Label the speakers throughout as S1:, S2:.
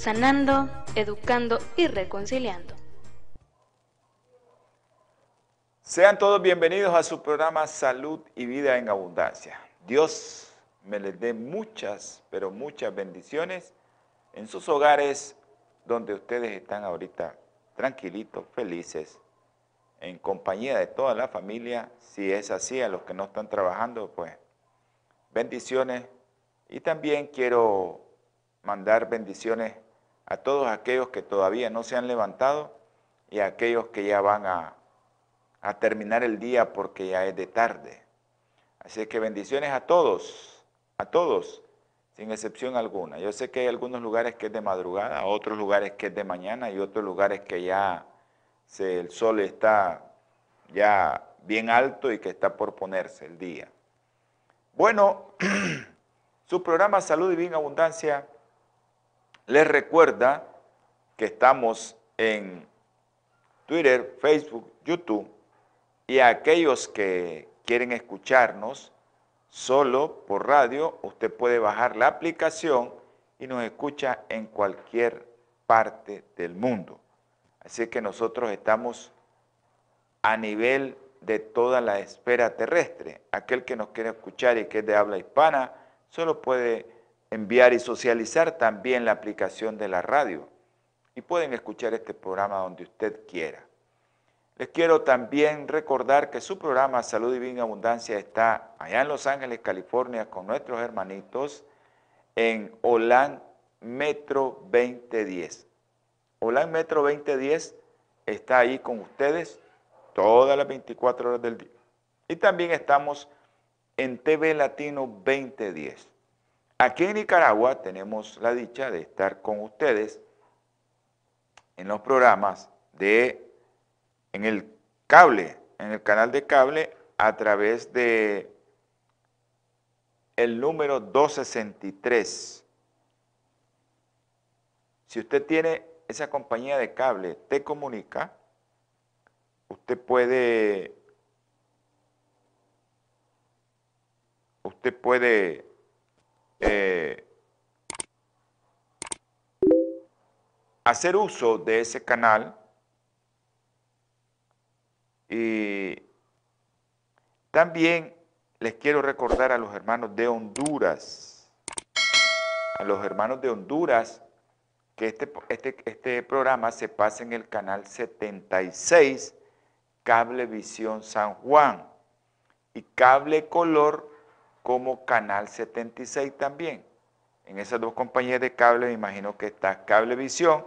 S1: sanando, educando y reconciliando.
S2: Sean todos bienvenidos a su programa Salud y Vida en Abundancia. Dios me les dé muchas, pero muchas bendiciones en sus hogares donde ustedes están ahorita tranquilitos, felices, en compañía de toda la familia. Si es así, a los que no están trabajando, pues bendiciones y también quiero mandar bendiciones a todos aquellos que todavía no se han levantado y a aquellos que ya van a, terminar el día porque ya es de tarde. Así que bendiciones a todos, a todos, sin excepción alguna. Yo sé que hay algunos lugares que es de madrugada, otros lugares que es de mañana y otros lugares que ya el sol está ya bien alto y que está por ponerse el día. Bueno, Su programa Salud y Bien Abundancia les recuerda que estamos en Twitter, Facebook, YouTube y a aquellos que quieren escucharnos solo por radio, usted puede bajar la aplicación y nos escucha en cualquier parte del mundo. Así que nosotros estamos a nivel de toda la esfera terrestre. Aquel que nos quiere escuchar y que es de habla hispana, solo puede enviar y socializar también la aplicación de la radio y pueden escuchar este programa donde usted quiera. Les quiero también recordar que su programa Salud Bien Abundancia está allá en Los Ángeles, California, con nuestros hermanitos en OLAN Metro 2010. OLAN Metro 2010 está ahí con ustedes todas las 24 horas del día. Y también estamos en TV Latino 2010. Aquí en Nicaragua tenemos la dicha de estar con ustedes en los programas de, en el cable, en el canal de cable a través de el número 263. Si usted tiene esa compañía de cable, te comunica, usted puede usted puede eh, hacer uso de ese canal y también les quiero recordar a los hermanos de Honduras, a los hermanos de Honduras, que este, este, este programa se pasa en el canal 76, Cablevisión San Juan, y Cable Color como Canal 76 también. En esas dos compañías de cable me imagino que está Cablevisión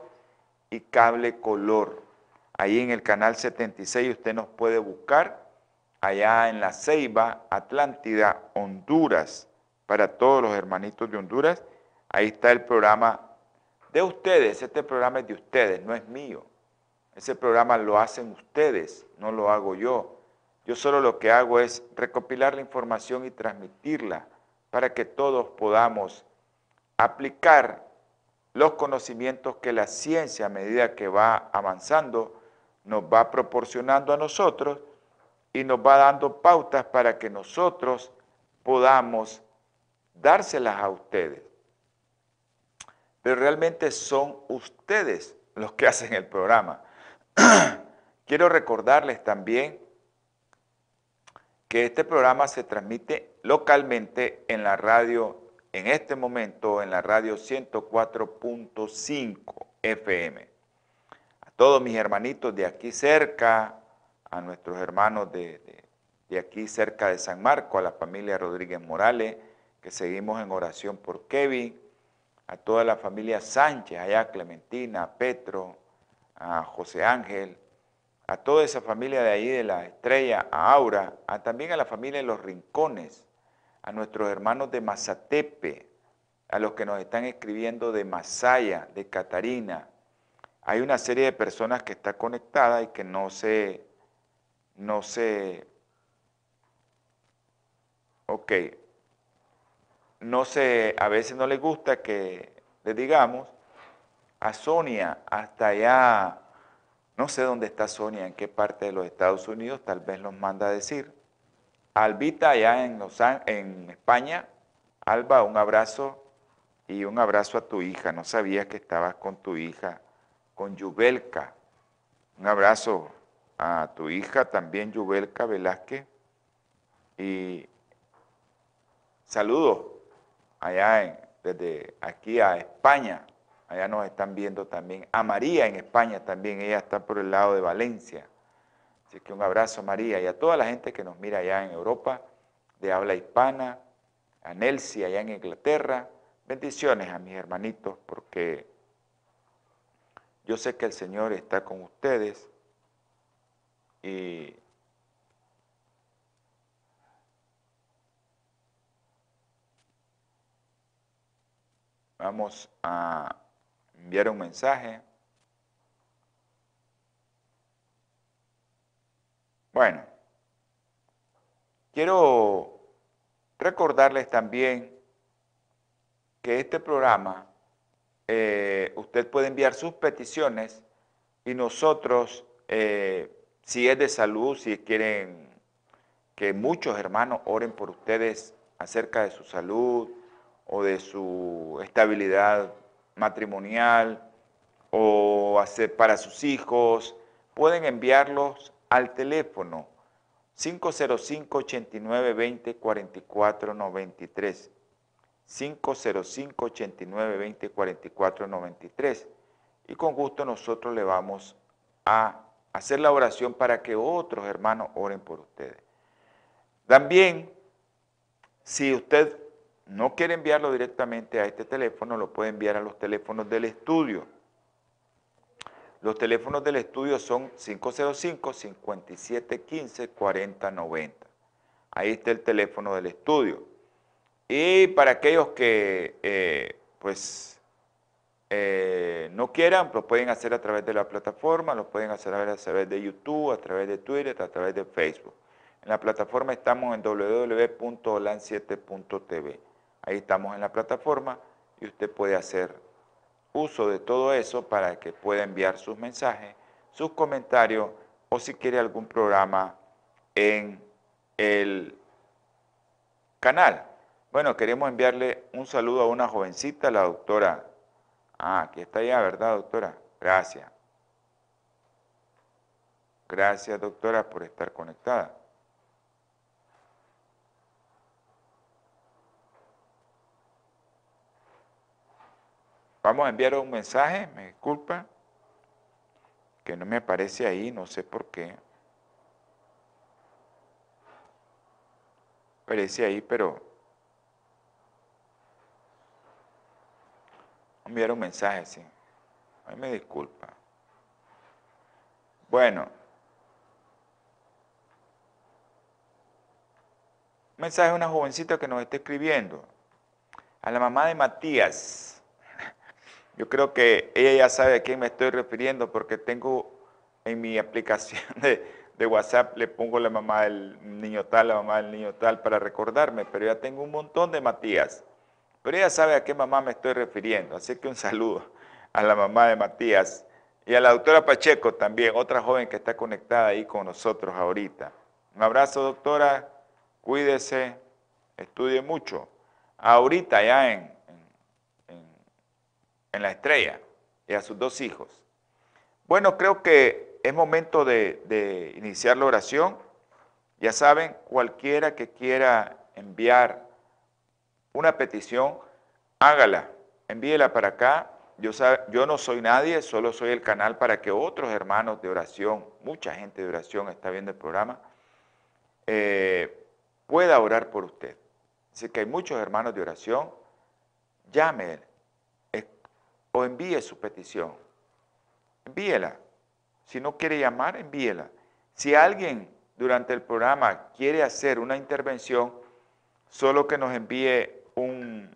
S2: y Cable Color. Ahí en el canal 76 usted nos puede buscar allá en La Ceiba, Atlántida, Honduras. Para todos los hermanitos de Honduras, ahí está el programa de ustedes. Este programa es de ustedes, no es mío. Ese programa lo hacen ustedes, no lo hago yo. Yo solo lo que hago es recopilar la información y transmitirla para que todos podamos aplicar los conocimientos que la ciencia a medida que va avanzando nos va proporcionando a nosotros y nos va dando pautas para que nosotros podamos dárselas a ustedes. Pero realmente son ustedes los que hacen el programa. Quiero recordarles también que este programa se transmite localmente en la radio, en este momento en la radio 104.5 FM. A todos mis hermanitos de aquí cerca, a nuestros hermanos de, de aquí cerca de San Marco, a la familia Rodríguez Morales, que seguimos en oración por Kevin, a toda la familia Sánchez, allá Clementina, a Petro, a José Ángel, a toda esa familia de ahí de la estrella, a Aura, a también a la familia de los Rincones, a nuestros hermanos de Mazatepe, a los que nos están escribiendo de Masaya, de Catarina. Hay una serie de personas que está conectada y que no se, no se, ok, no se, a veces no les gusta que le digamos a Sonia hasta allá, no sé dónde está Sonia, en qué parte de los Estados Unidos, tal vez nos manda a decir. Albita allá en, en España, Alba, un abrazo y un abrazo a tu hija. No sabía que estabas con tu hija, con Yubelka. Un abrazo a tu hija también, Yubelka Velázquez. Y saludos allá desde aquí a España. Allá nos están viendo también. A María en España también, ella está por el lado de Valencia. Así que un abrazo María y a toda la gente que nos mira allá en Europa, de habla hispana, a Nelsi allá en Inglaterra, Bendiciones a mis hermanitos porque yo sé que el Señor está con ustedes y vamos a enviar un mensaje. Bueno, quiero recordarles también que este programa, eh, usted puede enviar sus peticiones y nosotros, eh, si es de salud, si quieren que muchos hermanos oren por ustedes acerca de su salud o de su estabilidad matrimonial o hacer para sus hijos, pueden enviarlos al teléfono 505 89 20 44 93 505 89 20 44 93 y con gusto nosotros le vamos a hacer la oración para que otros hermanos oren por ustedes. También, si usted no quiere enviarlo directamente a este teléfono, lo puede enviar a los teléfonos del estudio. Los teléfonos del estudio son 505-5715-4090. Ahí está el teléfono del estudio. Y para aquellos que eh, pues eh, no quieran, lo pueden hacer a través de la plataforma, lo pueden hacer a través de YouTube, a través de Twitter, a través de Facebook. En la plataforma estamos en www.olan7.tv. Ahí estamos en la plataforma y usted puede hacer uso de todo eso para que pueda enviar sus mensajes, sus comentarios o si quiere algún programa en el canal. Bueno, queremos enviarle un saludo a una jovencita, la doctora. Ah, aquí está ya, ¿verdad, doctora? Gracias. Gracias, doctora, por estar conectada. Vamos a enviar un mensaje, me disculpa, que no me aparece ahí, no sé por qué. Aparece ahí, pero enviar un mensaje, sí. Ay, me disculpa. Bueno. Un mensaje de una jovencita que nos está escribiendo. A la mamá de Matías. Yo creo que ella ya sabe a quién me estoy refiriendo porque tengo en mi aplicación de, WhatsApp, le pongo la mamá del niño tal, la mamá del niño tal para recordarme, pero ya tengo un montón de Matías. Pero ella sabe a qué mamá me estoy refiriendo, así que un saludo a la mamá de Matías y a la doctora Pacheco también, otra joven que está conectada ahí con nosotros ahorita. Un abrazo, doctora, cuídese, estudie mucho. Ahorita ya en, en, la estrella y a sus dos hijos. Bueno, creo que es momento de, iniciar la oración. Ya saben, cualquiera que quiera enviar una petición, hágala, envíela para acá. Yo, yo no soy nadie, solo soy el canal para que otros hermanos de oración, mucha gente de oración está viendo el programa, eh, pueda orar por usted. Así que hay muchos hermanos de oración, llame o envíe su petición. Envíela. Si no quiere llamar, envíela. Si alguien durante el programa quiere hacer una intervención, solo que nos envíe un,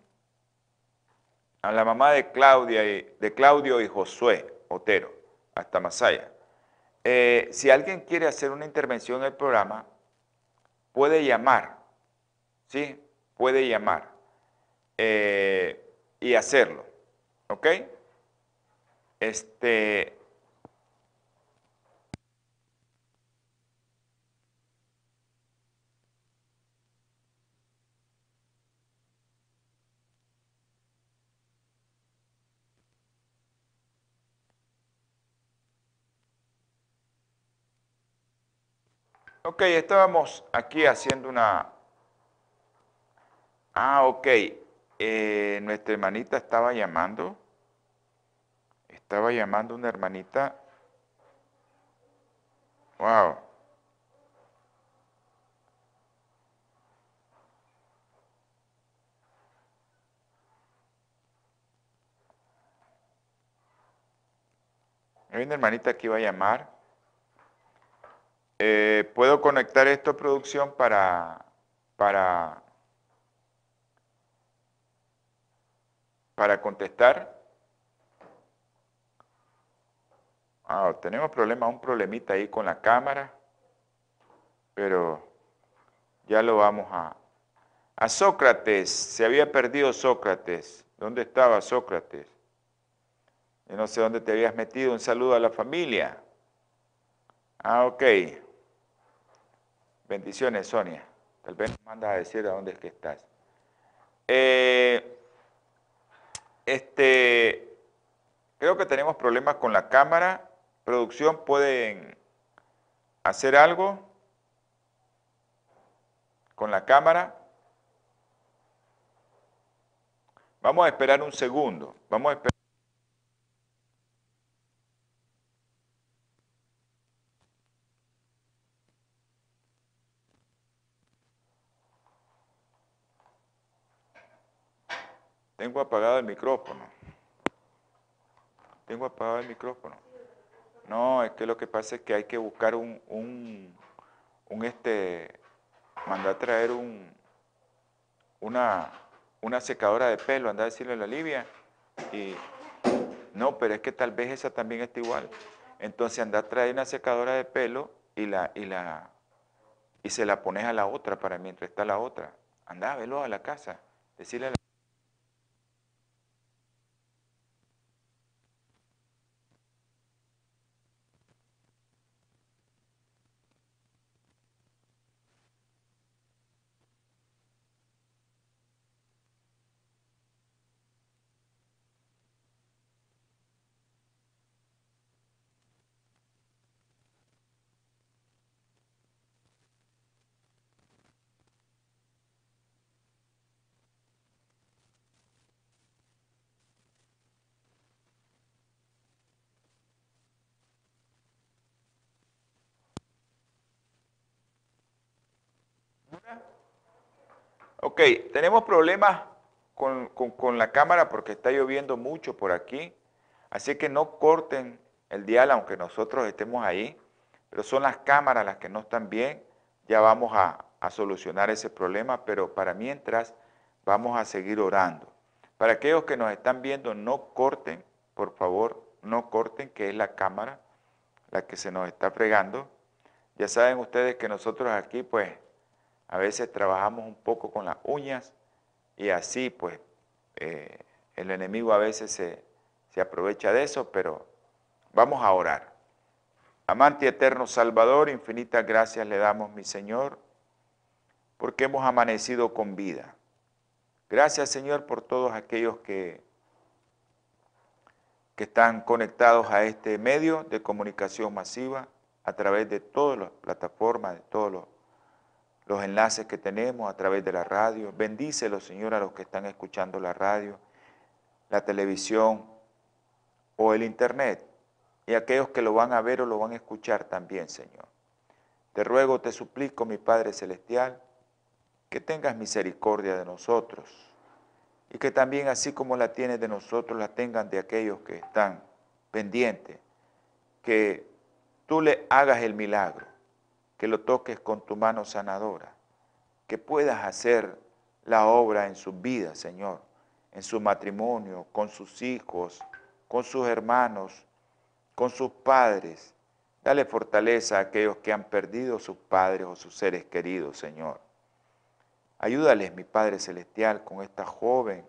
S2: a la mamá de, Claudia y, de Claudio y Josué Otero, hasta Masaya. Eh, si alguien quiere hacer una intervención en el programa, puede llamar, ¿sí? Puede llamar eh, y hacerlo, ¿ok? Este, Ok, estábamos aquí haciendo una... Ah, ok. Eh, nuestra hermanita estaba llamando. Estaba llamando una hermanita. Wow. Hay una hermanita que iba a llamar. Eh, ¿Puedo conectar esto a producción para, para, para contestar? Ah, tenemos problema, un problemita ahí con la cámara, pero ya lo vamos a... A Sócrates, se había perdido Sócrates. ¿Dónde estaba Sócrates? Yo no sé dónde te habías metido. Un saludo a la familia. Ah, ok. Bendiciones, Sonia. Tal vez nos mandas a decir a dónde es que estás. Eh, este, creo que tenemos problemas con la cámara. Producción, ¿pueden hacer algo con la cámara? Vamos a esperar un segundo. Vamos a esperar. Tengo apagado el micrófono. Tengo apagado el micrófono. No, es que lo que pasa es que hay que buscar un, un, este, mandar a traer un, una, una secadora de pelo, anda a decirle a la Livia. Y, no, pero es que tal vez esa también está igual. Entonces anda a traer una secadora de pelo y, la, y, la, y se la pones a la otra para mientras está la otra. Anda, velo a la casa. Decirle a la Ok, tenemos problemas con, la cámara porque está lloviendo mucho por aquí. Así que no corten el dial aunque nosotros estemos ahí. Pero son las cámaras las que no están bien. Ya vamos a solucionar ese problema. Pero para mientras vamos a seguir orando. Para aquellos que nos están viendo, no corten, por favor, no corten, que es la cámara la que se nos está fregando. Ya saben ustedes que nosotros aquí, pues, a veces trabajamos un poco con las uñas y así pues eh, el enemigo a veces se, se aprovecha de eso, pero vamos a orar. Amante eterno Salvador, infinitas gracias le damos, mi Señor, porque hemos amanecido con vida. Gracias, Señor, por todos aquellos que, que están conectados a este medio de comunicación masiva a través de todas las plataformas, de todos los los enlaces que tenemos a través de la radio. Bendícelos, Señor, a los que están escuchando la radio, la televisión o el internet y aquellos que lo van a ver o lo van a escuchar también, Señor. Te ruego, te suplico, mi Padre Celestial, que tengas misericordia de nosotros y que también así como la tienes de nosotros, la tengan de aquellos que están pendientes, que tú le hagas el milagro que lo toques con tu mano sanadora, que puedas hacer la obra en sus vidas, Señor, en su matrimonio, con sus hijos, con sus hermanos, con sus padres. Dale fortaleza a aquellos que han perdido sus padres o sus seres queridos, Señor. Ayúdales, mi Padre Celestial, con esta joven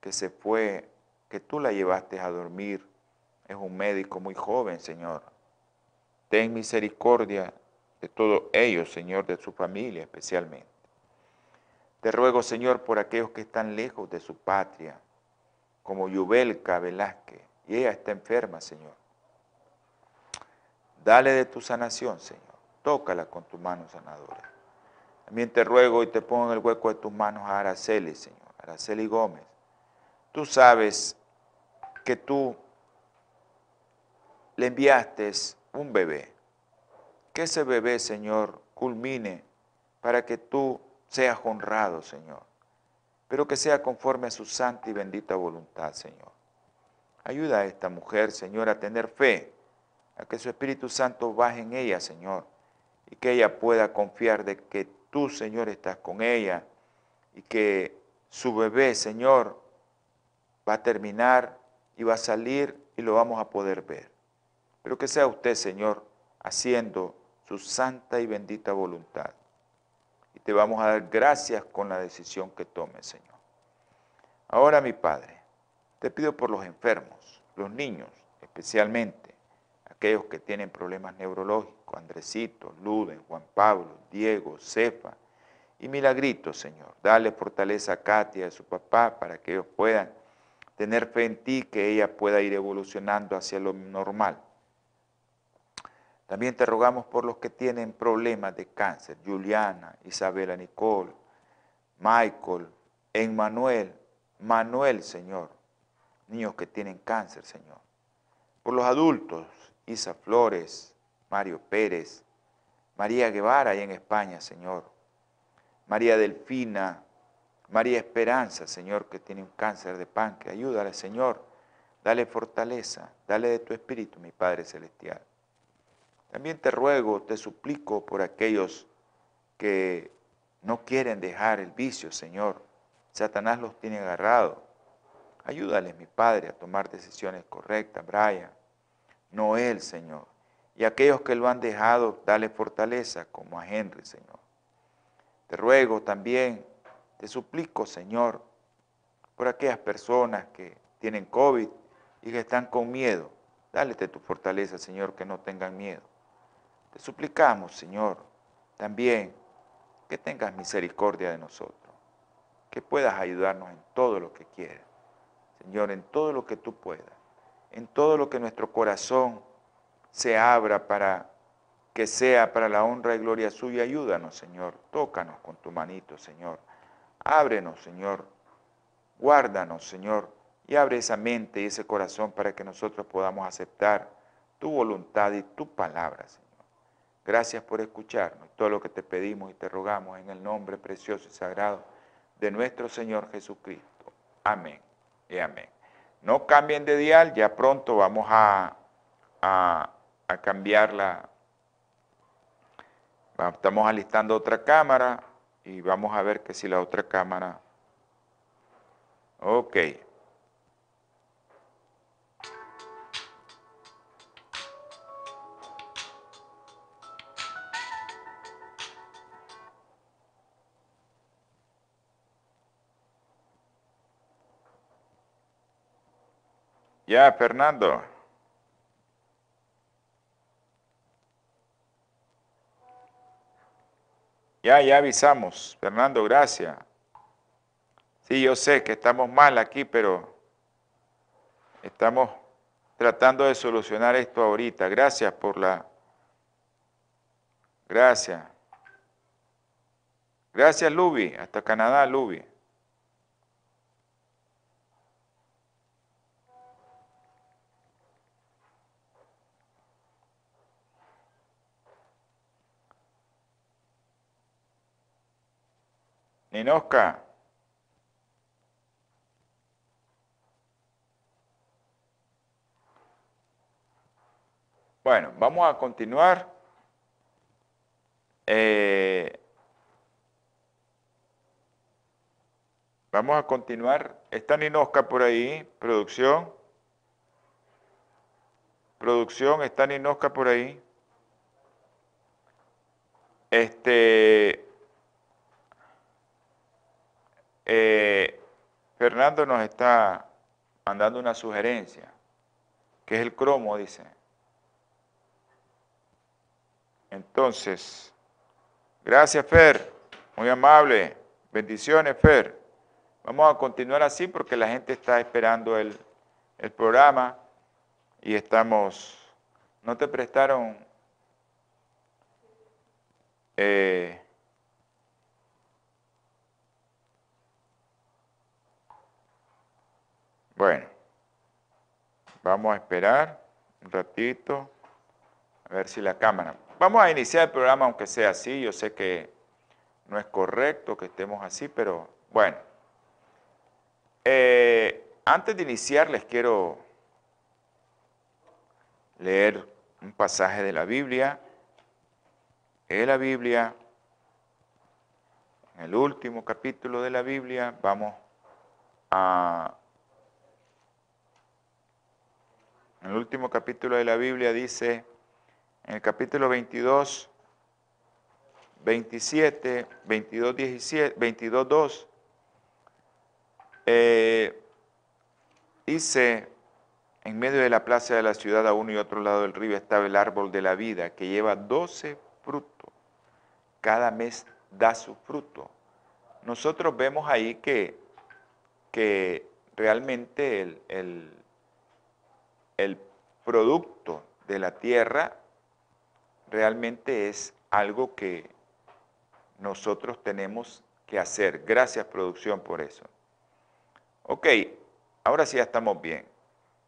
S2: que se fue, que tú la llevaste a dormir. Es un médico muy joven, Señor. Ten misericordia de todos ellos, Señor, de su familia especialmente. Te ruego, Señor, por aquellos que están lejos de su patria, como Yubelka Velázquez, y ella está enferma, Señor. Dale de tu sanación, Señor. Tócala con tu mano sanadora. También te ruego y te pongo en el hueco de tus manos a Araceli, Señor, Araceli Gómez. Tú sabes que tú le enviaste un bebé. Que ese bebé, Señor, culmine para que tú seas honrado, Señor. Pero que sea conforme a su santa y bendita voluntad, Señor. Ayuda a esta mujer, Señor, a tener fe, a que su Espíritu Santo baje en ella, Señor, y que ella pueda confiar de que tú, Señor, estás con ella y que su bebé, Señor, va a terminar y va a salir y lo vamos a poder ver. Pero que sea usted, Señor, haciendo su santa y bendita voluntad. Y te vamos a dar gracias con la decisión que tome, Señor. Ahora, mi Padre, te pido por los enfermos, los niños especialmente, aquellos que tienen problemas neurológicos, Andresito, Luden, Juan Pablo, Diego, Cefa y Milagrito, Señor. Dale fortaleza a Katia y a su papá para que ellos puedan tener fe en ti, que ella pueda ir evolucionando hacia lo normal. También te rogamos por los que tienen problemas de cáncer, Juliana, Isabela Nicole, Michael, Emmanuel, Manuel, Señor, niños que tienen cáncer, Señor. Por los adultos, Isa Flores, Mario Pérez, María Guevara ahí en España, Señor. María Delfina, María Esperanza, Señor, que tiene un cáncer de páncreas. Ayúdale, Señor. Dale fortaleza, dale de tu espíritu, mi Padre Celestial. También te ruego, te suplico por aquellos que no quieren dejar el vicio, Señor. Satanás los tiene agarrados. Ayúdales, mi Padre, a tomar decisiones correctas, Brian. Noel, Señor. Y aquellos que lo han dejado, dale fortaleza, como a Henry, Señor. Te ruego también, te suplico, Señor, por aquellas personas que tienen COVID y que están con miedo. Dale tu fortaleza, Señor, que no tengan miedo. Te suplicamos, Señor, también que tengas misericordia de nosotros, que puedas ayudarnos en todo lo que quieras. Señor, en todo lo que tú puedas en todo lo que nuestro corazón se abra para que sea para la honra y gloria suya. Ayúdanos, Señor. Tócanos con tu manito, Señor. Ábrenos, Señor. Guárdanos, Señor. Y abre esa mente y ese corazón para que nosotros podamos aceptar tu voluntad y tu palabra, Señor. Gracias por escucharnos. Todo lo que te pedimos y te rogamos en el nombre precioso y sagrado de nuestro Señor Jesucristo. Amén y amén. No cambien de dial, ya pronto vamos a, a, a. Estamos alistando otra cámara y vamos a ver que si la otra cámara... Ok. Ya, Fernando. Ya, ya avisamos. Fernando, gracias. Sí, yo sé que estamos mal aquí, pero estamos tratando de solucionar esto ahorita. Gracias por la... Gracias. Gracias, Luby. Hasta Canadá, Luby. Ninosca. Bueno, vamos a continuar. Eh, vamos a continuar está Ninosca por ahí, producción. Producción, está Ninosca por ahí. Este, eh, Fernando nos está mandando una sugerencia, que es el cromo, dice. Entonces, gracias Fer, muy amable. Bendiciones Fer. Vamos a continuar así porque la gente está esperando el, el programa y estamos, ¿no te prestaron? Eh, bueno, vamos a esperar un ratito, a ver si la cámara. Vamos a iniciar el programa aunque sea así, yo sé que no es correcto que estemos así, pero bueno. Eh, antes de iniciar les quiero leer un pasaje de la Biblia. En la Biblia, en el último capítulo de la Biblia, vamos a... En el último capítulo de la Biblia dice, en el capítulo 22, 27, 22, 17, 22, 2, dice, en medio de la plaza de la ciudad, a uno y otro lado del río, estaba el árbol de la vida, que lleva 12 frutos. Cada mes da su fruto. Nosotros vemos ahí que, que realmente el, el, el producto de la tierra realmente es algo que nosotros tenemos que hacer. Gracias producción por eso. Ok, ahora sí ya estamos bien.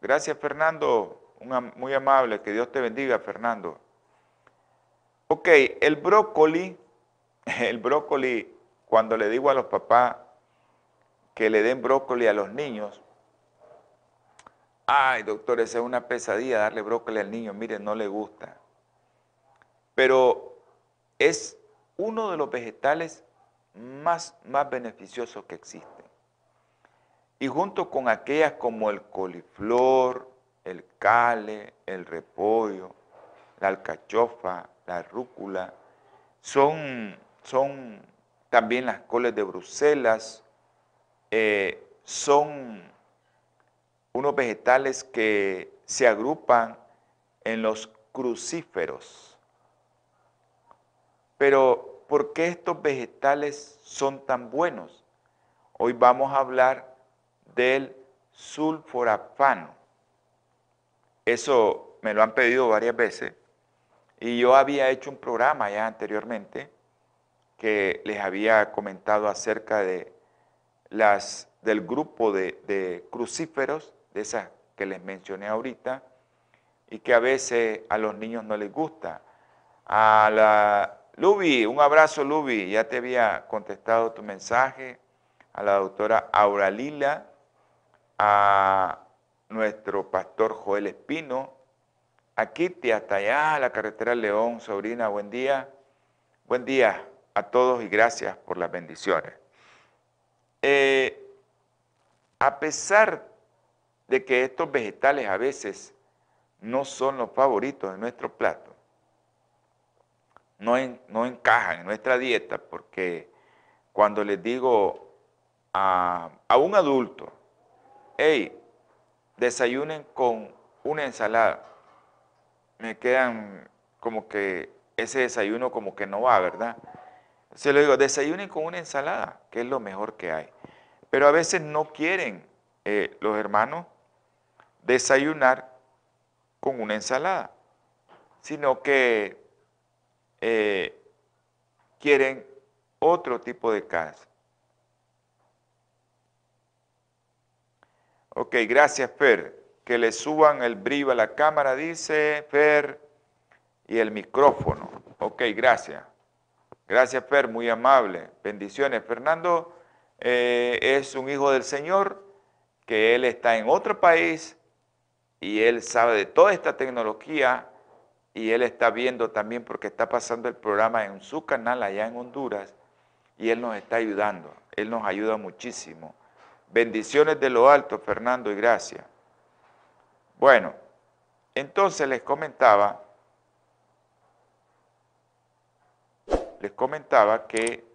S2: Gracias Fernando, muy amable, que Dios te bendiga Fernando. Ok, el brócoli, el brócoli, cuando le digo a los papás que le den brócoli a los niños, ay doctor, esa es una pesadilla darle brócoli al niño, mire, no le gusta. Pero es uno de los vegetales más, más beneficiosos que existen. Y junto con aquellas como el coliflor, el cale, el repollo, la alcachofa, la rúcula, son, son también las coles de Bruselas, eh, son unos vegetales que se agrupan en los crucíferos. Pero, ¿por qué estos vegetales son tan buenos? Hoy vamos a hablar del sulforafano. Eso me lo han pedido varias veces y yo había hecho un programa ya anteriormente que les había comentado acerca de las, del grupo de, de crucíferos, de esas que les mencioné ahorita, y que a veces a los niños no les gusta. A la Lubi, un abrazo Lubi, ya te había contestado tu mensaje a la doctora Auralila, a nuestro pastor Joel Espino, a Kitty hasta allá, a la carretera León, sobrina, buen día. Buen día a todos y gracias por las bendiciones. Eh, a pesar de que estos vegetales a veces no son los favoritos de nuestro plato, no, no encajan en nuestra dieta porque cuando les digo a, a un adulto, hey, desayunen con una ensalada, me quedan como que ese desayuno como que no va, ¿verdad? Se lo digo, desayunen con una ensalada, que es lo mejor que hay. Pero a veces no quieren eh, los hermanos desayunar con una ensalada, sino que eh, quieren otro tipo de casa. Ok, gracias Fer. Que le suban el brillo a la cámara, dice Fer, y el micrófono. Ok, gracias. Gracias Fer, muy amable. Bendiciones. Fernando eh, es un hijo del Señor, que él está en otro país y él sabe de toda esta tecnología y él está viendo también porque está pasando el programa en su canal allá en Honduras y él nos está ayudando. Él nos ayuda muchísimo Bendiciones de lo alto, Fernando, y gracias. Bueno, entonces les comentaba, les comentaba que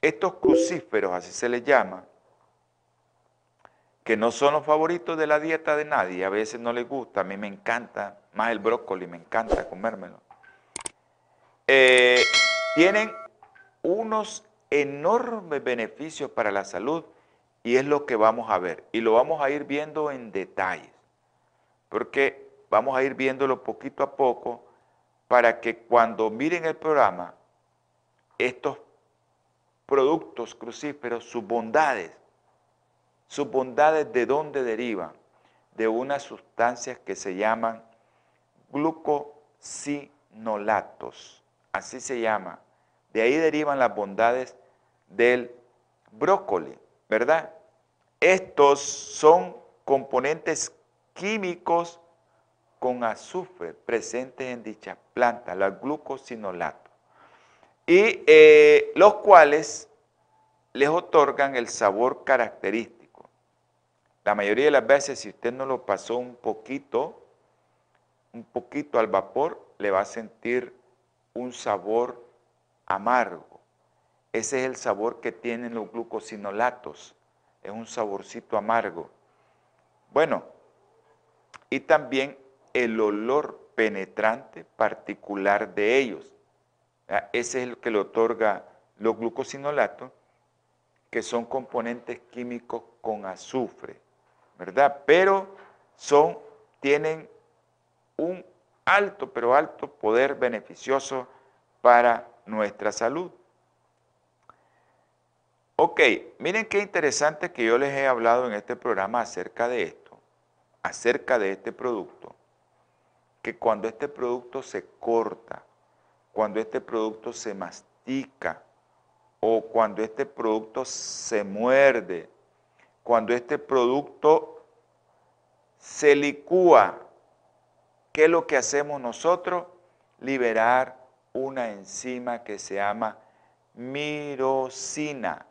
S2: estos crucíferos, así se les llama, que no son los favoritos de la dieta de nadie, a veces no les gusta, a mí me encanta, más el brócoli, me encanta comérmelo. Eh, tienen unos enormes beneficios para la salud y es lo que vamos a ver. Y lo vamos a ir viendo en detalles, porque vamos a ir viéndolo poquito a poco para que cuando miren el programa, estos productos crucíferos, sus bondades, sus bondades de dónde derivan? De unas sustancias que se llaman glucosinolatos, así se llama. De ahí derivan las bondades del brócoli, ¿verdad? Estos son componentes químicos con azufre presentes en dicha planta, los glucosinolatos, y eh, los cuales les otorgan el sabor característico la mayoría de las veces, si usted no lo pasó un poquito, un poquito al vapor, le va a sentir un sabor amargo. Ese es el sabor que tienen los glucosinolatos. Es un saborcito amargo. Bueno, y también el olor penetrante particular de ellos. Ese es el que le otorga los glucosinolatos, que son componentes químicos con azufre. ¿Verdad? Pero son, tienen un alto, pero alto poder beneficioso para nuestra salud. Ok, miren qué interesante que yo les he hablado en este programa acerca de esto, acerca de este producto, que cuando este producto se corta, cuando este producto se mastica o cuando este producto se muerde, cuando este producto se licúa, ¿qué es lo que hacemos nosotros? Liberar una enzima que se llama mirosina.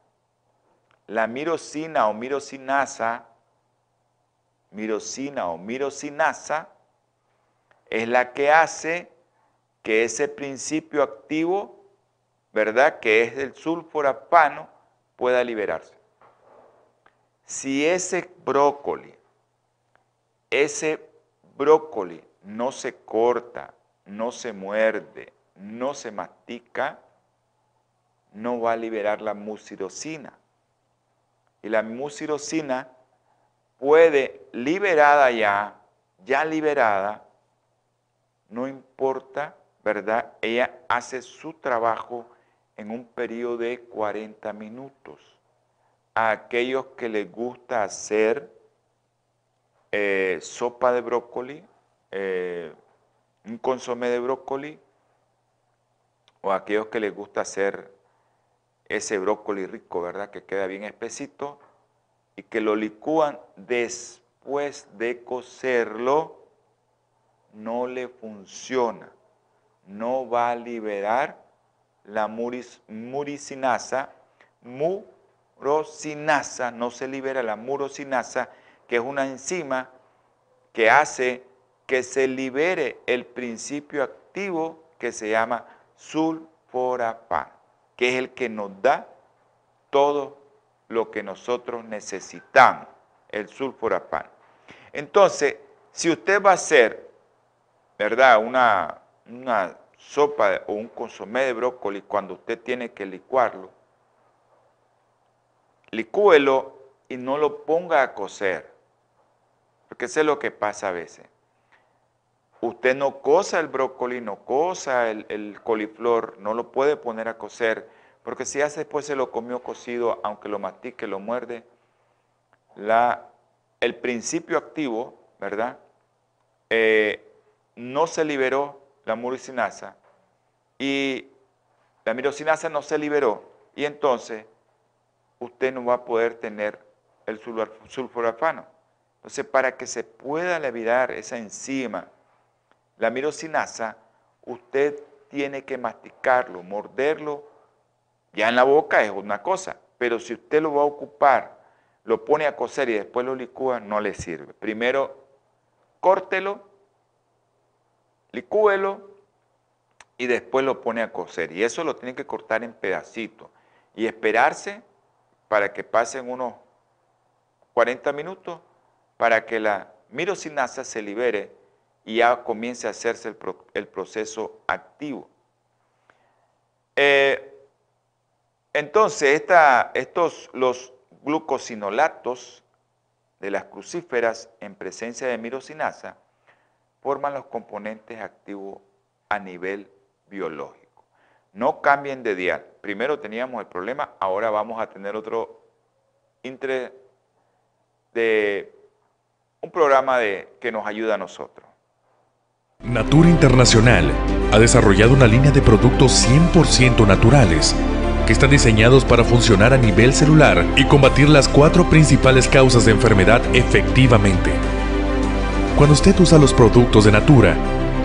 S2: La mirosina o mirosinasa, mirosina o mirosinasa, es la que hace que ese principio activo, ¿verdad? Que es el sulforapano, pueda liberarse. Si ese brócoli, ese brócoli no se corta, no se muerde, no se mastica, no va a liberar la mucirocina. Y la mucirocina puede, liberada ya, ya liberada, no importa, ¿verdad? Ella hace su trabajo en un periodo de 40 minutos a aquellos que les gusta hacer eh, sopa de brócoli, eh, un consomé de brócoli, o a aquellos que les gusta hacer ese brócoli rico, ¿verdad? Que queda bien espesito y que lo licúan después de cocerlo, no le funciona. No va a liberar la muricinasa, mu murosinasa, no se libera la murosinasa, que es una enzima que hace que se libere el principio activo que se llama sulforapan, que es el que nos da todo lo que nosotros necesitamos, el sulforapan. Entonces, si usted va a hacer, ¿verdad?, una, una sopa o un consomé de brócoli cuando usted tiene que licuarlo, licúelo y no lo ponga a cocer. Porque es lo que pasa a veces. Usted no cosa el brócoli, no cosa el, coliflor, no lo puede poner a cocer, porque si hace después se lo comió cocido, aunque lo mastique, lo muerde, la, el principio activo, ¿verdad? Eh, no se liberó la murosinasa y la mirosinasa no se liberó y entonces usted no va a poder tener el sulforafano. Entonces, para que se pueda liberar esa enzima, la mirosinasa, usted tiene que masticarlo, morderlo. Ya en la boca es una cosa, pero si usted lo va a ocupar lo pone a cocer y después lo licúa, no le sirve. Primero, córtelo, licúelo y después lo pone a cocer. Y eso lo tiene que cortar en pedacitos y esperarse para que pasen unos 40 minutos para que la mirosinasa se libere y ya comience a hacerse el, proceso activo. Eh, entonces, estos, los glucosinolatos de las crucíferas en presencia de mirosinasa forman los componentes activos a nivel biológico. No cambien de dial. Primero teníamos el problema, ahora vamos a tener otro de un programa de, que nos ayuda a nosotros.
S3: Natura Internacional ha desarrollado una línea de productos 100% naturales que están diseñados para funcionar a nivel celular y combatir las cuatro principales causas de enfermedad efectivamente. Cuando usted usa los productos de Natura,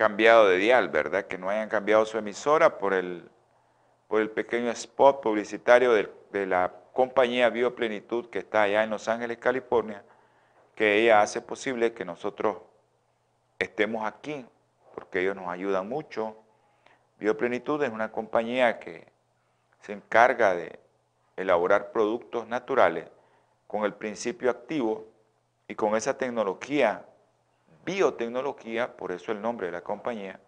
S2: cambiado de dial, ¿verdad? Que no hayan cambiado su emisora por el, por el pequeño spot publicitario de la compañía Bioplenitud que está allá en Los Ángeles, California, que ella hace posible que nosotros estemos aquí, porque ellos nos ayudan mucho. Bioplenitud es una compañía que se encarga de elaborar productos naturales con el principio activo y con esa tecnología, biotecnología, por eso el nombre de la compañía,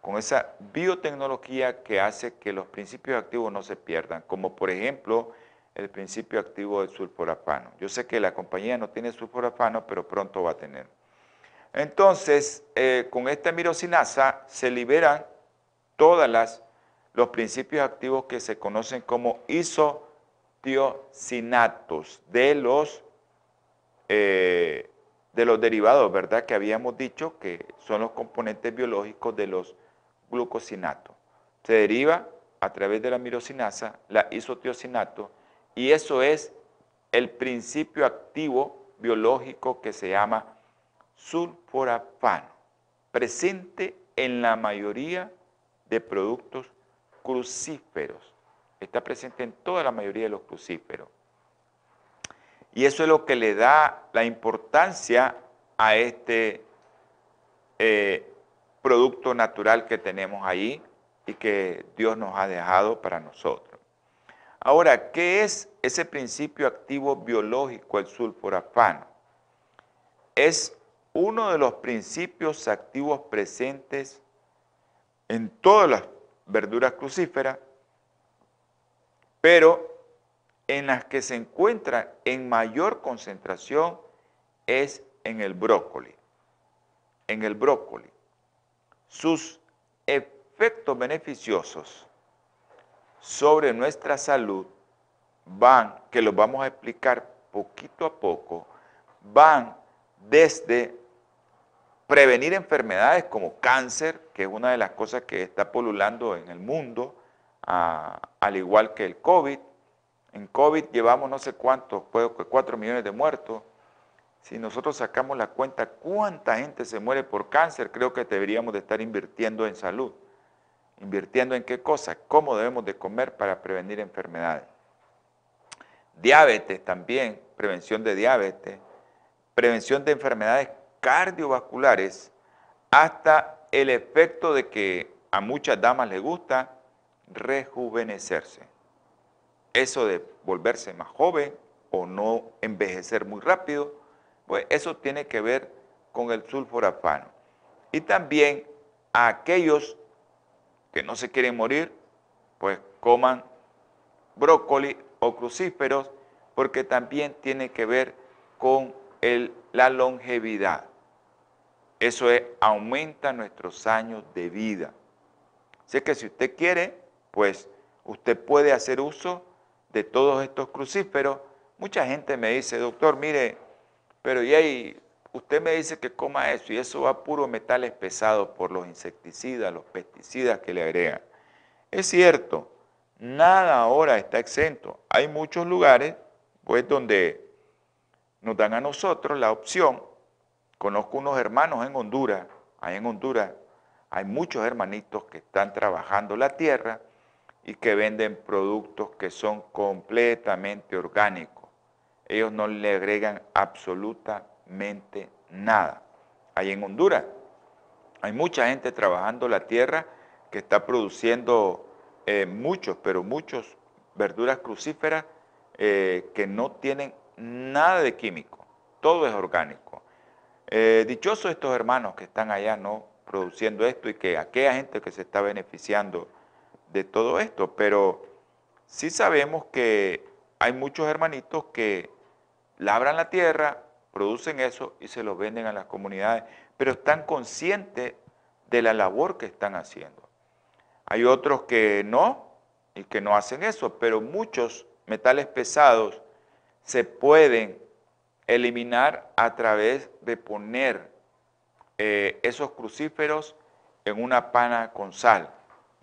S2: con esa biotecnología que hace que los principios activos no se pierdan, como por ejemplo el principio activo del sulforafano. Yo sé que la compañía no tiene sulforafano, pero pronto va a tener. Entonces, eh, con esta mirosinasa se liberan todos los principios activos que se conocen como isotiocinatos de los, eh, de los derivados, ¿verdad? Que habíamos dicho que son los componentes biológicos de los glucosinatos. Se deriva a través de la mirosinasa la isotiocinato y eso es el principio activo biológico que se llama sulforafano, presente en la mayoría de productos crucíferos. Está presente en toda la mayoría de los crucíferos. Y eso es lo que le da la importancia a este eh, producto natural que tenemos ahí y que Dios nos ha dejado para nosotros. Ahora, ¿qué es ese principio activo biológico, el sulforafano? Es uno de los principios activos presentes en todas las verduras crucíferas, pero en las que se encuentra en mayor concentración es en el brócoli. En el brócoli. Sus efectos beneficiosos sobre nuestra salud van, que los vamos a explicar poquito a poco, van desde prevenir enfermedades como cáncer, que es una de las cosas que está polulando en el mundo, al igual que el COVID. En COVID llevamos no sé cuántos, 4 millones de muertos. Si nosotros sacamos la cuenta cuánta gente se muere por cáncer, creo que deberíamos de estar invirtiendo en salud. ¿Invirtiendo en qué cosa? ¿Cómo debemos de comer para prevenir enfermedades? Diabetes también, prevención de diabetes, prevención de enfermedades cardiovasculares, hasta el efecto de que a muchas damas les gusta rejuvenecerse. Eso de volverse más joven o no envejecer muy rápido, pues eso tiene que ver con el sulforafano. Y también a aquellos que no se quieren morir, pues coman brócoli o crucíferos, porque también tiene que ver con la longevidad. Eso es, aumenta nuestros años de vida. Así que si usted quiere, pues usted puede hacer uso de todos estos crucíferos. Mucha gente me dice, doctor, mire, pero ya ahí, usted me dice que coma eso y eso va puro metales pesados por los insecticidas, los pesticidas que le agregan. Es cierto, nada ahora está exento. Hay muchos lugares, pues, donde nos dan a nosotros la opción. Conozco unos hermanos en Honduras, ahí en Honduras hay muchos hermanitos que están trabajando la tierra y que venden productos que son completamente orgánicos. Ellos no le agregan absolutamente nada. Ahí en Honduras hay mucha gente trabajando la tierra que está produciendo eh, muchos, pero muchos verduras crucíferas eh, que no tienen nada de químico, todo es orgánico. Eh, dichosos estos hermanos que están allá no produciendo esto y que aquella gente que se está beneficiando de todo esto, pero sí sabemos que hay muchos hermanitos que labran la tierra, producen eso y se lo venden a las comunidades, pero están conscientes de la labor que están haciendo. Hay otros que no y que no hacen eso, pero muchos metales pesados se pueden eliminar a través de poner eh, esos crucíferos en una pana con sal.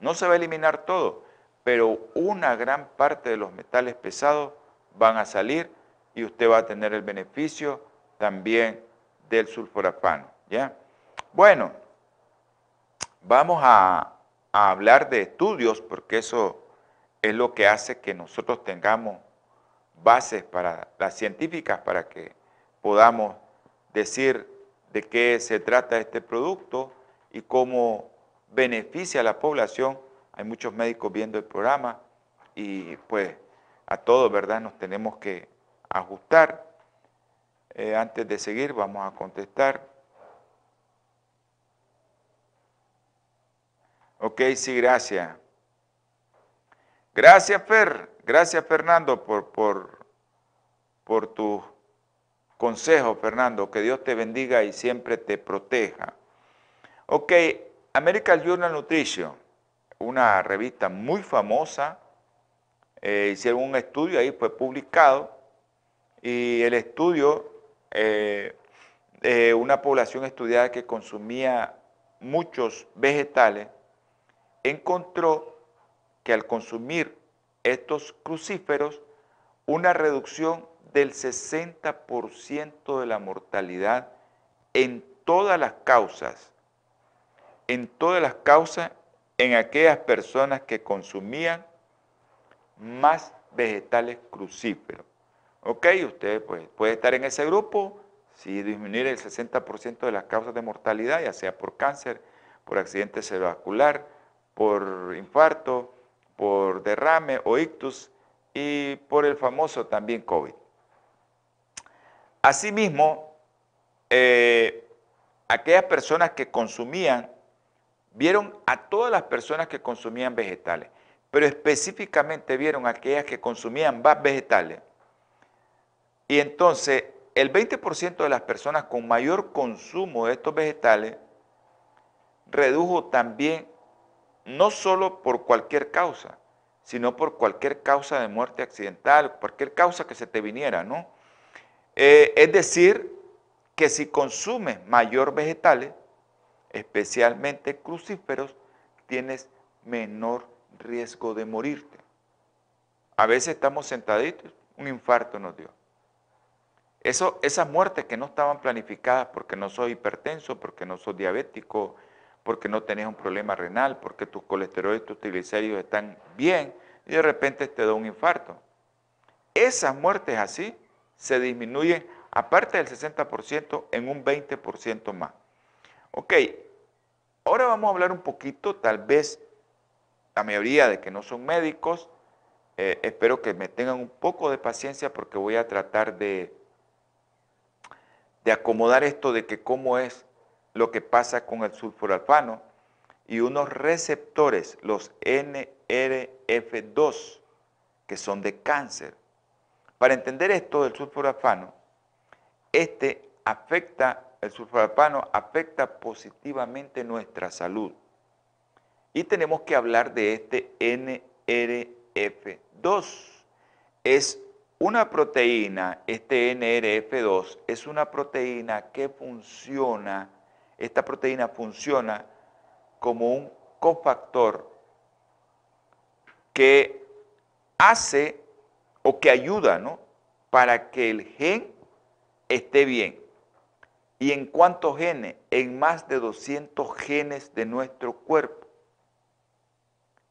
S2: No se va a eliminar todo, pero una gran parte de los metales pesados van a salir y usted va a tener el beneficio también del sulforafano. ¿ya? Bueno, vamos a, a hablar de estudios porque eso es lo que hace que nosotros tengamos bases para las científicas para que podamos decir de qué se trata este producto y cómo beneficia a la población. Hay muchos médicos viendo el programa y pues a todos, ¿verdad? Nos tenemos que ajustar. Eh, antes de seguir, vamos a contestar. Ok, sí, gracias. Gracias, Fer. Gracias, Fernando, por, por, por tu consejo, Fernando. Que Dios te bendiga y siempre te proteja. Ok, American Journal Nutrition, una revista muy famosa. Eh, hicieron un estudio ahí, fue publicado. Y el estudio, eh, una población estudiada que consumía muchos vegetales, encontró que al consumir estos crucíferos, una reducción del 60% de la mortalidad en todas las causas, en todas las causas, en aquellas personas que consumían más vegetales crucíferos. Ok, usted pues, puede estar en ese grupo, si disminuir el 60% de las causas de mortalidad, ya sea por cáncer, por accidente cerebrovascular, por infarto, por derrame o ictus y por el famoso también COVID. Asimismo, eh, aquellas personas que consumían, vieron a todas las personas que consumían vegetales, pero específicamente vieron a aquellas que consumían más vegetales. Y entonces, el 20% de las personas con mayor consumo de estos vegetales redujo también no solo por cualquier causa, sino por cualquier causa de muerte accidental, cualquier causa que se te viniera, ¿no? Eh, es decir, que si consumes mayor vegetales, especialmente crucíferos, tienes menor riesgo de morirte. A veces estamos sentaditos, un infarto nos dio. Eso, esas muertes que no estaban planificadas porque no soy hipertenso, porque no soy diabético, porque no tenés un problema renal, porque tus colesterol y tus triglicéridos están bien y de repente te da un infarto. Esas muertes así se disminuyen, aparte del 60%, en un 20% más. Ok, ahora vamos a hablar un poquito, tal vez la mayoría de que no son médicos, eh, espero que me tengan un poco de paciencia porque voy a tratar de, de acomodar esto de que cómo es lo que pasa con el sulforalfano y unos receptores, los NRF2, que son de cáncer. Para entender esto del sulforafano, este afecta, el sulforafano afecta positivamente nuestra salud. Y tenemos que hablar de este NRF2. Es una proteína, este NRF2, es una proteína que funciona, esta proteína funciona como un cofactor que hace o que ayuda, ¿no? Para que el gen esté bien. ¿Y en cuántos genes? En más de 200 genes de nuestro cuerpo.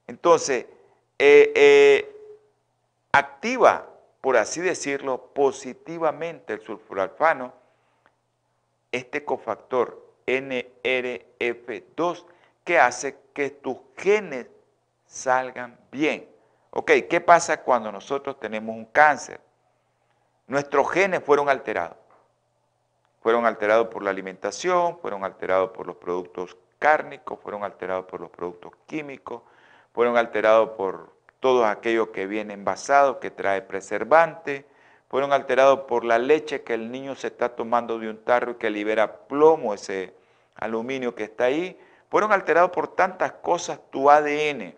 S2: Entonces, eh, eh, activa, por así decirlo, positivamente el sulforalfano, este cofactor NRF2, que hace que tus genes salgan bien. Ok, ¿qué pasa cuando nosotros tenemos un cáncer? Nuestros genes fueron alterados. Fueron alterados por la alimentación, fueron alterados por los productos cárnicos, fueron alterados por los productos químicos, fueron alterados por todo aquello que viene envasado, que trae preservante, fueron alterados por la leche que el niño se está tomando de un tarro y que libera plomo, ese aluminio que está ahí, fueron alterados por tantas cosas tu ADN.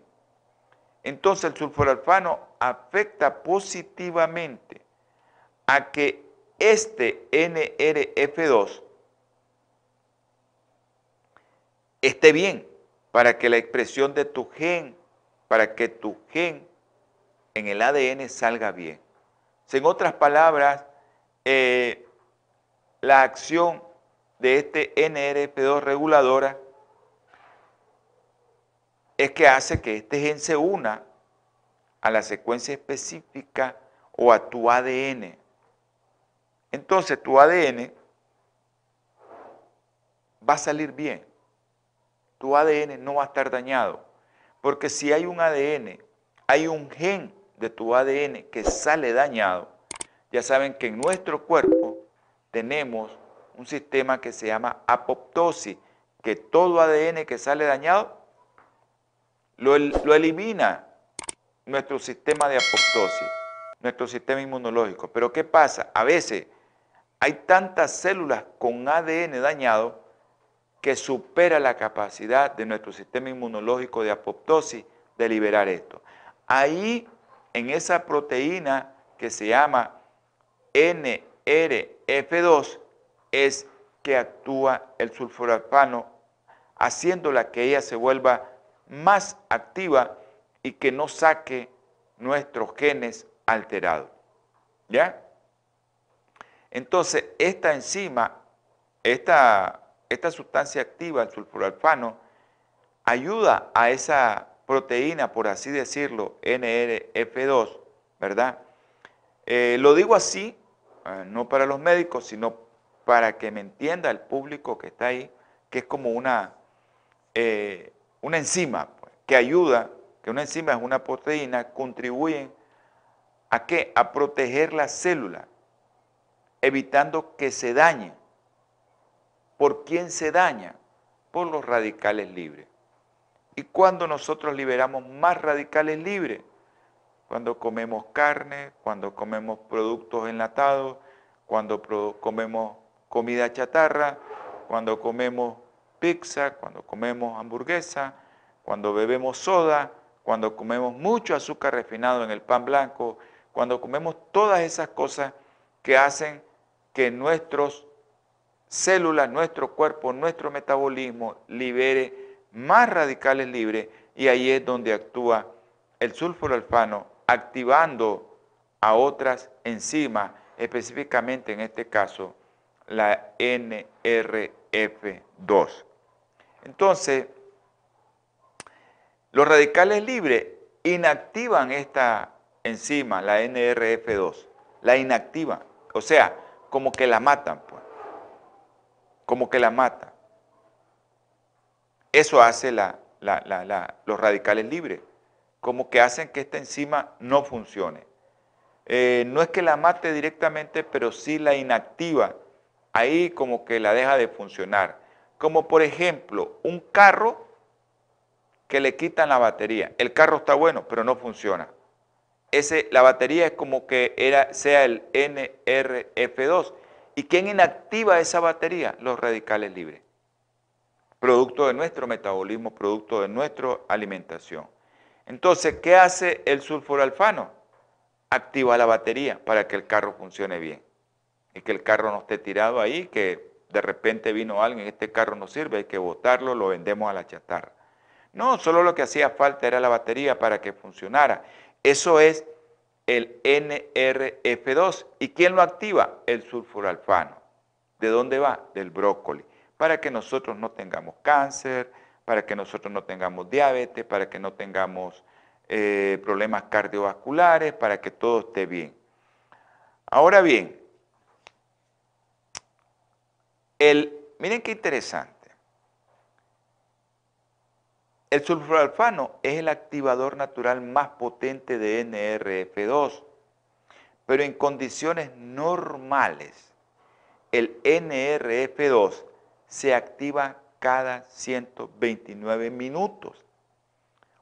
S2: Entonces el sulforalfano afecta positivamente a que este NRF2 esté bien para que la expresión de tu gen, para que tu gen en el ADN salga bien. En otras palabras, eh, la acción de este NRF2 reguladora es que hace que este gen se una a la secuencia específica o a tu ADN. Entonces tu ADN va a salir bien. Tu ADN no va a estar dañado. Porque si hay un ADN, hay un gen de tu ADN que sale dañado, ya saben que en nuestro cuerpo tenemos un sistema que se llama apoptosis, que todo ADN que sale dañado lo, elimina nuestro sistema de apoptosis, nuestro sistema inmunológico. Pero ¿qué pasa? A veces hay tantas células con ADN dañado que supera la capacidad de nuestro sistema inmunológico de apoptosis de liberar esto. Ahí, en esa proteína que se llama NRF2, es que actúa el sulforafano, haciéndola que ella se vuelva más activa y que no saque nuestros genes alterados. ¿Ya? Entonces, esta enzima, esta, esta sustancia activa, el sulforalfano, ayuda a esa proteína, por así decirlo, NRF2, ¿verdad? Eh, lo digo así, eh, no para los médicos, sino para que me entienda el público que está ahí, que es como una, eh, una enzima pues, que ayuda, que una enzima es una proteína, contribuyen a qué? A proteger la célula evitando que se dañe. ¿Por quién se daña? Por los radicales libres. ¿Y cuando nosotros liberamos más radicales libres? Cuando comemos carne, cuando comemos productos enlatados, cuando comemos comida chatarra, cuando comemos pizza, cuando comemos hamburguesa, cuando bebemos soda, cuando comemos mucho azúcar refinado en el pan blanco, cuando comemos todas esas cosas que hacen que nuestras células, nuestro cuerpo, nuestro metabolismo libere más radicales libres y ahí es donde actúa el sulforalfano activando a otras enzimas, específicamente en este caso la NRF2. Entonces, los radicales libres inactivan esta enzima, la NRF2, la inactivan. O sea, como que la matan, pues. Como que la matan. Eso hace la, los radicales libres, como que hacen que esta enzima no funcione. Eh, no es que la mate directamente, pero sí la inactiva. Ahí como que la deja de funcionar. Como por ejemplo, un carro que le quitan la batería. El carro está bueno, pero no funciona la batería es como que era, sea el NRF2. ¿Y quién inactiva esa batería? Los radicales libres. Producto de nuestro metabolismo, producto de nuestra alimentación. Entonces, ¿qué hace el sulforalfano? activa la batería para que el carro funcione bien. Y que el carro no esté tirado ahí, que de repente vino alguien, este carro no sirve, hay que botarlo, lo vendemos a la chatarra. No, solo lo que hacía falta era la batería para que funcionara. Eso es el NRF2. ¿Y quién lo activa? El sulforalfano. ¿De dónde va? Del brócoli. Para que nosotros no tengamos cáncer, para que nosotros no tengamos diabetes, para que no tengamos eh, problemas cardiovasculares, para que todo esté bien. Ahora bien, el, miren qué interesante. El sulforalfano es el activador natural más potente de NRF2, pero en condiciones normales, el NRF2 se activa cada 129 minutos.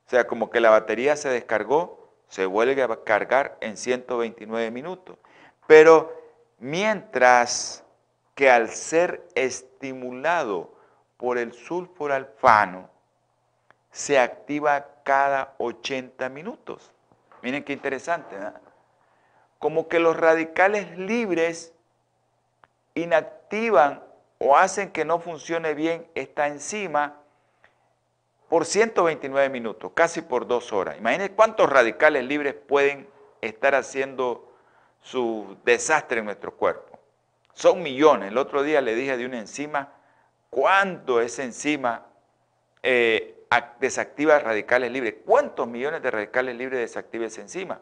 S2: O sea, como que la batería se descargó, se vuelve a cargar en 129 minutos. Pero mientras que al ser estimulado por el sulforalfano, se activa cada 80 minutos. Miren qué interesante, Como que los radicales libres inactivan o hacen que no funcione bien esta enzima por 129 minutos, casi por dos horas. Imaginen cuántos radicales libres pueden estar haciendo su desastre en nuestro cuerpo. Son millones. El otro día le dije de una enzima, cuánto esa enzima eh, desactiva radicales libres. ¿Cuántos millones de radicales libres desactiva esa enzima?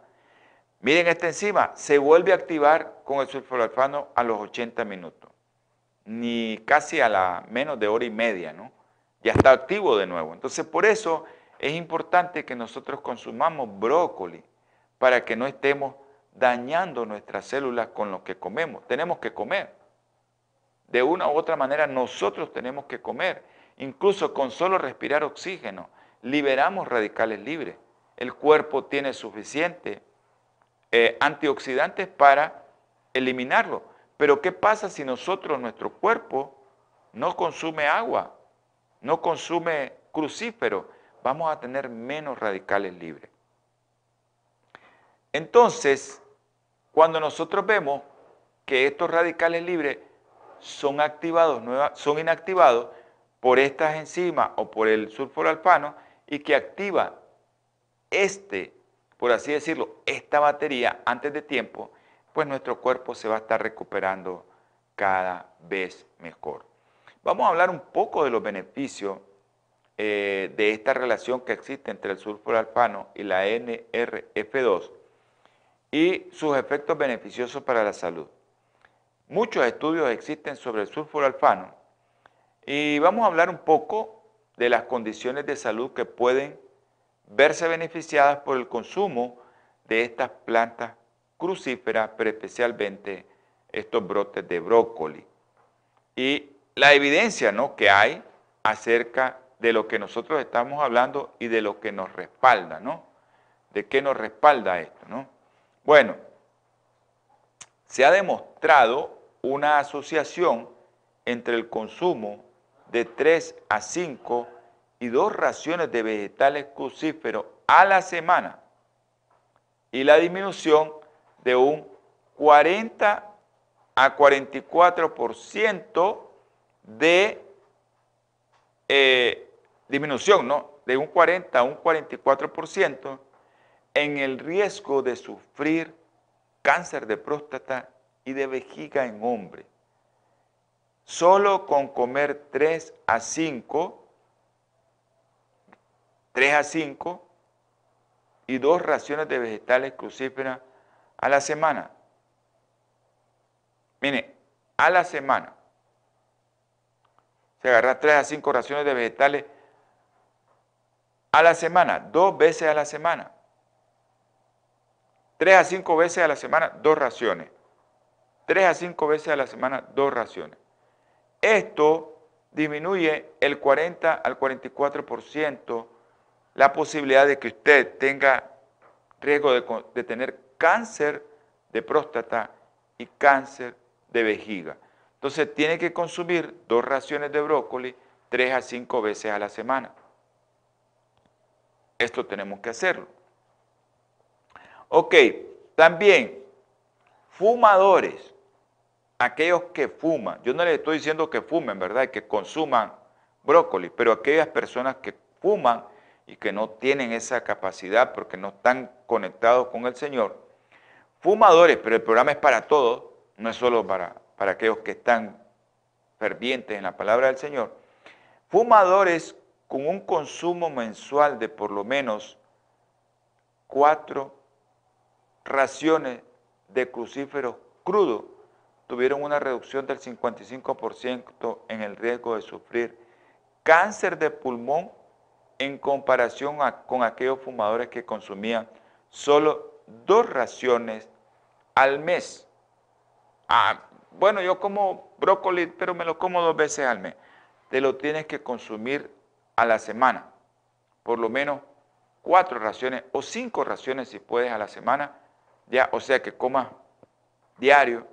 S2: Miren esta enzima, se vuelve a activar con el sulforalfano a los 80 minutos, ni casi a la menos de hora y media, ¿no? Ya está activo de nuevo. Entonces, por eso es importante que nosotros consumamos brócoli para que no estemos dañando nuestras células con lo que comemos. Tenemos que comer. De una u otra manera, nosotros tenemos que comer. Incluso con solo respirar oxígeno, liberamos radicales libres. El cuerpo tiene suficiente eh, antioxidantes para eliminarlo. Pero ¿qué pasa si nosotros, nuestro cuerpo, no consume agua, no consume crucífero? Vamos a tener menos radicales libres. Entonces, cuando nosotros vemos que estos radicales libres son activados, son inactivados, por estas enzimas o por el sulforalfano y que activa este, por así decirlo, esta batería antes de tiempo, pues nuestro cuerpo se va a estar recuperando cada vez mejor. Vamos a hablar un poco de los beneficios eh, de esta relación que existe entre el sulforalfano y la NRF2 y sus efectos beneficiosos para la salud. Muchos estudios existen sobre el sulforalfano y vamos a hablar un poco de las condiciones de salud que pueden verse beneficiadas por el consumo de estas plantas crucíferas, pero especialmente estos brotes de brócoli. Y la evidencia ¿no? que hay acerca de lo que nosotros estamos hablando y de lo que nos respalda, ¿no? ¿De qué nos respalda esto, no? Bueno, se ha demostrado una asociación entre el consumo de 3 a 5 y dos raciones de vegetales crucíferos a la semana y la disminución de un 40 a 44% de eh, disminución, ¿no? De un 40 a un 44% en el riesgo de sufrir cáncer de próstata y de vejiga en hombres. Solo con comer 3 a 5, 3 a 5 y dos raciones de vegetales crucíferas a la semana. Mire, a la semana. Se agarra 3 a 5 raciones de vegetales a la semana, dos veces a la semana. 3 a 5 veces a la semana, dos raciones. 3 a 5 veces a la semana, dos raciones. Esto disminuye el 40 al 44% la posibilidad de que usted tenga riesgo de, tener cáncer de próstata y cáncer de vejiga. Entonces tiene que consumir dos raciones de brócoli tres a cinco veces a la semana. Esto tenemos que hacerlo. Ok, También, fumadores, aquellos que fuman, yo no les estoy diciendo que fumen, ¿verdad? Que consuman brócoli, pero aquellas personas que fuman y que no tienen esa capacidad porque no están conectados con el Señor, fumadores, pero el programa es para todos, no es solo para, para aquellos que están fervientes en la palabra del Señor, fumadores con un consumo mensual de por lo menos cuatro raciones de crucíferos crudos tuvieron una reducción del 55% en el riesgo de sufrir cáncer de pulmón en comparación con aquellos fumadores que consumían solo dos raciones al mes. Ah, bueno, yo como brócoli, pero me lo como dos veces al mes. Te lo tienes que consumir a la semana, por lo menos cuatro raciones o cinco raciones si puedes a la semana, ya, o sea que comas diario,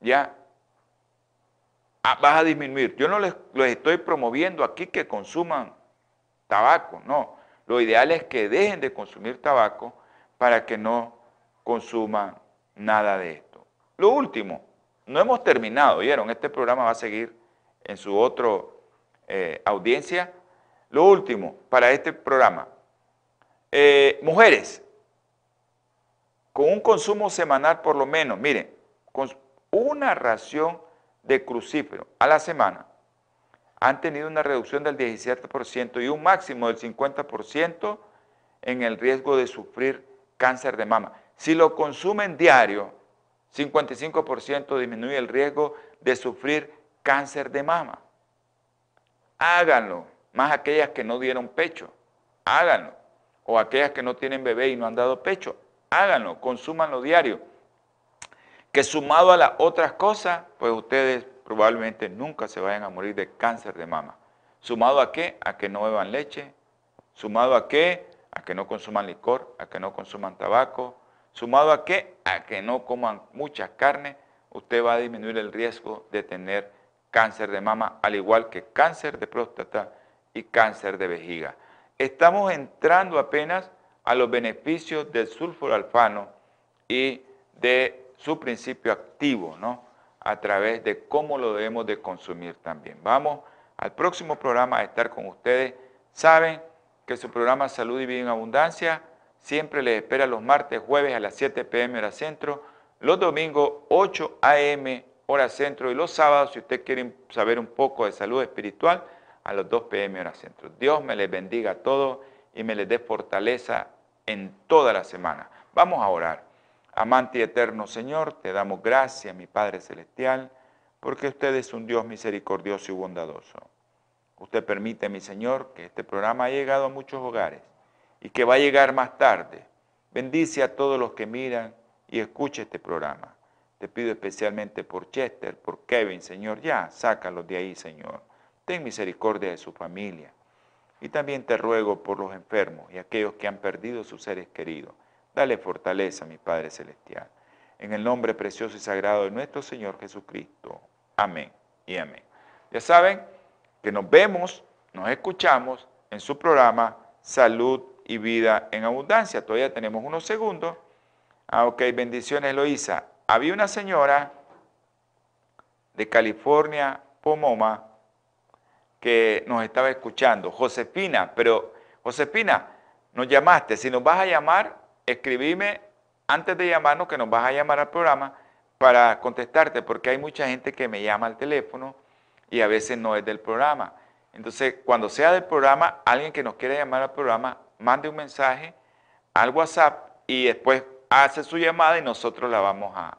S2: ya ah, vas a disminuir. Yo no les, estoy promoviendo aquí que consuman tabaco, no. Lo ideal es que dejen de consumir tabaco para que no consuman nada de esto. Lo último, no hemos terminado, ¿vieron? Este programa va a seguir en su otra eh, audiencia lo último para este programa. Eh, mujeres, con un consumo semanal por lo menos, miren, una ración de crucífero a la semana, han tenido una reducción del 17% y un máximo del 50% en el riesgo de sufrir cáncer de mama. Si lo consumen diario, 55% disminuye el riesgo de sufrir cáncer de mama. Háganlo más aquellas que no dieron pecho, háganlo. O aquellas que no tienen bebé y no han dado pecho, háganlo, consúmanlo diario. Que sumado a las otras cosas, pues ustedes probablemente nunca se vayan a morir de cáncer de mama. ¿Sumado a qué? A que no beban leche. ¿Sumado a qué? A que no consuman licor, a que no consuman tabaco. ¿Sumado a qué? A que no coman mucha carne. Usted va a disminuir el riesgo de tener cáncer de mama, al igual que cáncer de próstata y cáncer de vejiga. Estamos entrando apenas a los beneficios del sulforalfano y de su principio activo, ¿no? A través de cómo lo debemos de consumir también. Vamos al próximo programa a estar con ustedes. Saben que su programa Salud y Vida en Abundancia siempre les espera los martes, jueves a las 7 pm hora centro, los domingos 8 am hora centro y los sábados, si usted quiere saber un poco de salud espiritual, a los 2 pm hora centro. Dios me les bendiga a todos y me les dé fortaleza en toda la semana. Vamos a orar. Amante y eterno Señor, te damos gracias, mi Padre Celestial, porque usted es un Dios misericordioso y bondadoso. Usted permite, mi Señor, que este programa haya llegado a muchos hogares y que va a llegar más tarde. Bendice a todos los que miran y escuchen este programa. Te pido especialmente por Chester, por Kevin, Señor, ya, sácalos de ahí, Señor. Ten misericordia de su familia. Y también te ruego por los enfermos y aquellos que han perdido sus seres queridos. Dale fortaleza, mi Padre Celestial. En el nombre precioso y sagrado de nuestro Señor Jesucristo. Amén y amén. Ya saben que nos vemos, nos escuchamos en su programa Salud y Vida en Abundancia. Todavía tenemos unos segundos. Ah, ok, bendiciones, Eloísa. Había una señora de California, Pomoma, que nos estaba escuchando, Josefina, pero Josefina, nos llamaste, si nos vas a llamar, escribime antes de llamarnos que nos vas a llamar al programa para contestarte, porque hay mucha gente que me llama al teléfono y a veces no es del programa. Entonces, cuando sea del programa, alguien que nos quiera llamar al programa, mande un mensaje al WhatsApp y después hace su llamada y nosotros la vamos a,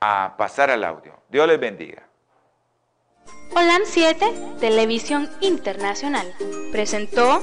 S2: a pasar al audio. Dios les bendiga.
S1: Holan 7, Televisión Internacional, presentó